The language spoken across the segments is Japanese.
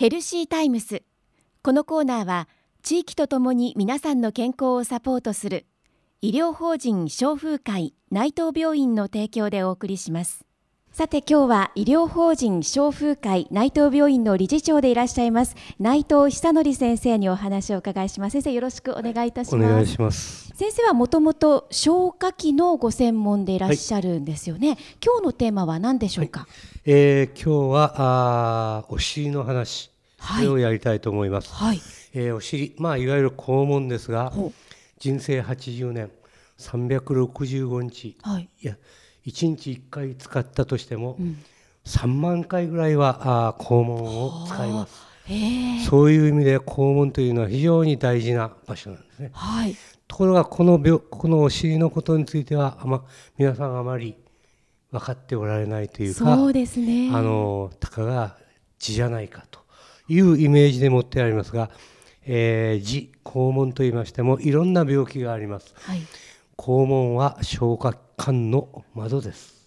ヘルシータイムス。このコーナーは地域とともに皆さんの健康をサポートする医療法人消風会内藤病院の提供でお送りします。さて今日は医療法人消風会内藤病院の理事長でいらっしゃいます。内藤久則先生にお話をお伺いします。先生よろしくお願いいたします。お願いします。先生はもともと消化器のご専門でいらっしゃるんですよね、はい、今日のテーマは何でしょうか、はい、えー、今日はあお尻の話これをやりたいと思います。はい、えー、お尻、まあ、いわゆる肛門ですが、人生80年、365日、はい、いや1日1回使ったとしても、うん、3万回ぐらいはあ肛門を使います。そういう意味で肛門というのは非常に大事な場所なんですね。はい、ところがこの病このお尻のことについてはあ、ま、皆さんあまり分かっておられないというかそうですね。あのたかが血じゃないかというイメージで持ってありますが、えー、痔肛門といいましてもいろんな病気があります、はい、肛門は消化管の窓です。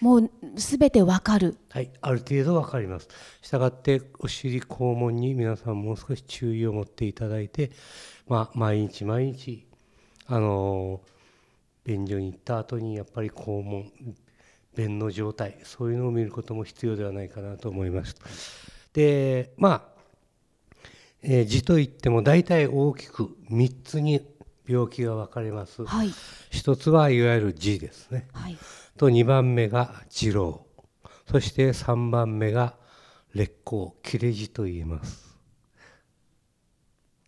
もうすべてわかる。はいある程度わかります。したがってお尻肛門に皆さんもう少し注意を持っていただいてまあ毎日毎日あの便所に行った後にやっぱり肛門便の状態そういうのを見ることも必要ではないかなと思います。でまあ、えー、痔といっても大体大きく3つに病気が分かれます、はい、1つはいわゆる痔ですね、はい、と2番目が痔瘻そして3番目が劣行切れ痔と言います。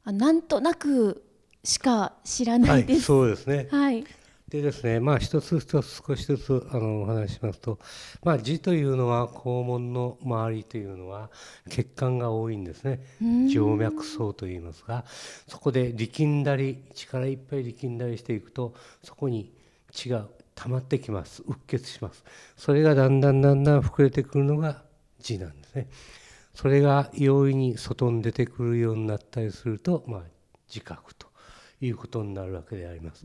あなんとなくしか知らないです、はい、そうですね、はい、でですね、まあ、一つ一つ少しずつあのお話ししますと、まあ、痔というのは肛門の周りというのは血管が多いんですね。静脈層といいますがそこで力んだり力いっぱい力んだりしていくとそこに血が溜まってきます。うっ血します。それがだんだんだんだん膨れてくるのが痔なんですね。それが容易に外に出てくるようになったりすると、まあ、自覚ということになるわけであります。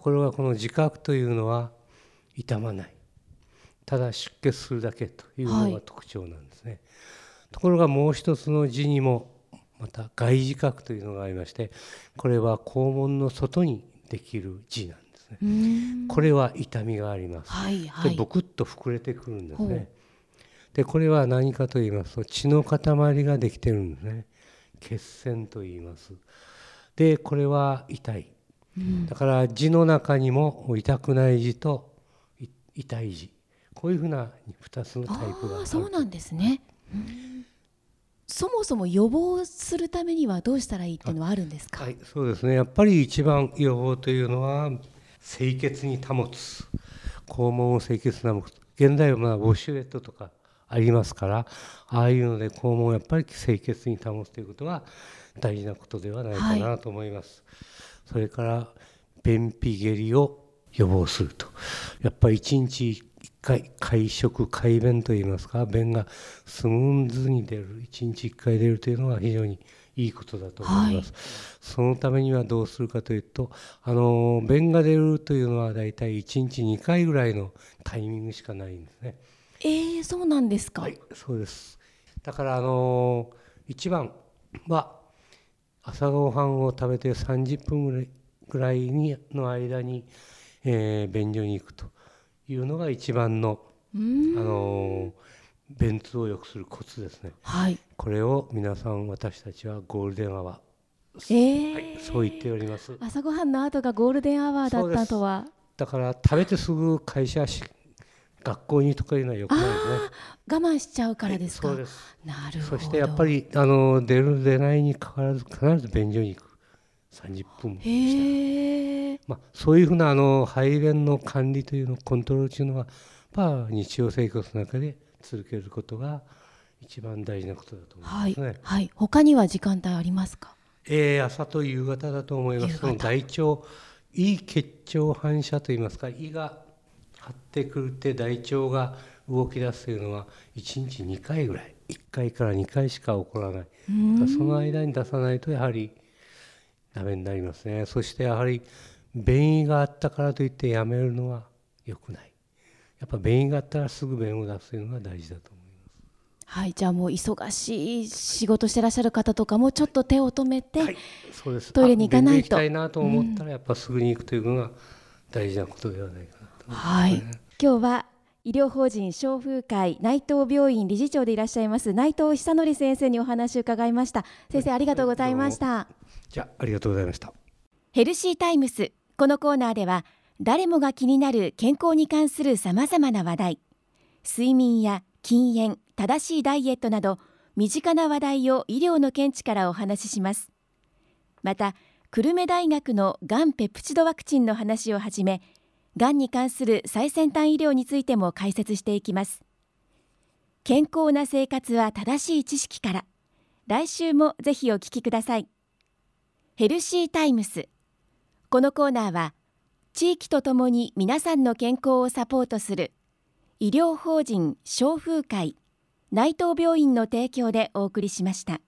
ところがこの自覚というのは痛まない。ただ出血するだけというのが特徴なんですね、はい、ところがもう一つの字にもまた外自覚というのがありましてこれは肛門の外にできる字なんですね。これは痛みがあります、はいはい、でボクッと膨れてくるんですね。でこれは何かと言いますと血の塊ができてるんですね。血栓と言います。でこれは痛いだから字の中にも痛くない字と痛い字。こういうふうな2つのタイプがある。そうなんですね、そもそも予防するためにはどうしたらいいっていうのはあるんですか、はい、そうですね。やっぱり一番予防というのは清潔に保つ。肛門を清潔な現代はまあウォシュレットとかありますからああいうので肛門をやっぱり清潔に保つということは大事なことではないかなと思います。はいそれから便秘下痢を予防すると。やっぱり1日1回会食快便といいますか便がスムーズに出る1日1回出るというのは非常にいいことだと思います、はい、そのためにはどうするかというとあの便が出るというのはだいたい1日2回ぐらいのタイミングしかないんですね。えー、そうなんですか、はい、そうです。だからあの一番は朝ごはんを食べて30分ぐらいぐらいにの間に、えー、便所に行くというのが一番の、あの便通を良くするコツですね、はい、これを皆さん私たちはゴールデンアワー、えー、はい、そう言っております。朝ごはんの後がゴールデンアワーだったとは。だから食べてすぐ会社し学校にとかいうのはよくないですね我慢しちゃうからですか、はい、そうです。なるほど。そしてやっぱりあの出る出ないにかかわらず必ず便所に行く。30分した、まあ、そういうふうなあの排便の管理というのコントロールというのは、まあ、日常生活の中で続けることが一番大事なことだと思いますね。はい、はい、他には時間帯ありますか？えー、朝と夕方だと思います。その大腸いい血腸反射といいますか胃が張ってくるって大腸が動き出すというのは1日2回ぐらい。1回から2回しか起こらない。その間に出さないとやはりダメになりますね。そしてやはり便意があったからといってやめるのは良くない。やっぱ便意があったらすぐ便を出すというのが大事だと思います。はいじゃあもう忙しい仕事してらっしゃる方とかもちょっと手を止めて、はい、そうです。トイレに行かないと。行きたいなと思ったらやっぱすぐに行くというのが大事なことではないかな。と、ね、はい。今日は医療法人消風会内藤病院理事長でいらっしゃいます内藤久則先生にお話を伺いました。先生ありがとうございました。じゃありがとうございました。ヘルシータイムスこのコーナーでは誰もが気になる健康に関するさまざまな話題睡眠や禁煙正しいダイエットなど身近な話題を医療の見地からお話しします。また久留米大学のがんペプチドワクチンの話をはじめがんに関する最先端医療についても解説していきます。健康な生活は正しい知識から。来週もぜひお聞きください。ヘルシータイムス。このコーナーは地域とともに皆さんの健康をサポートする医療法人消風会内藤病院の提供でお送りしました。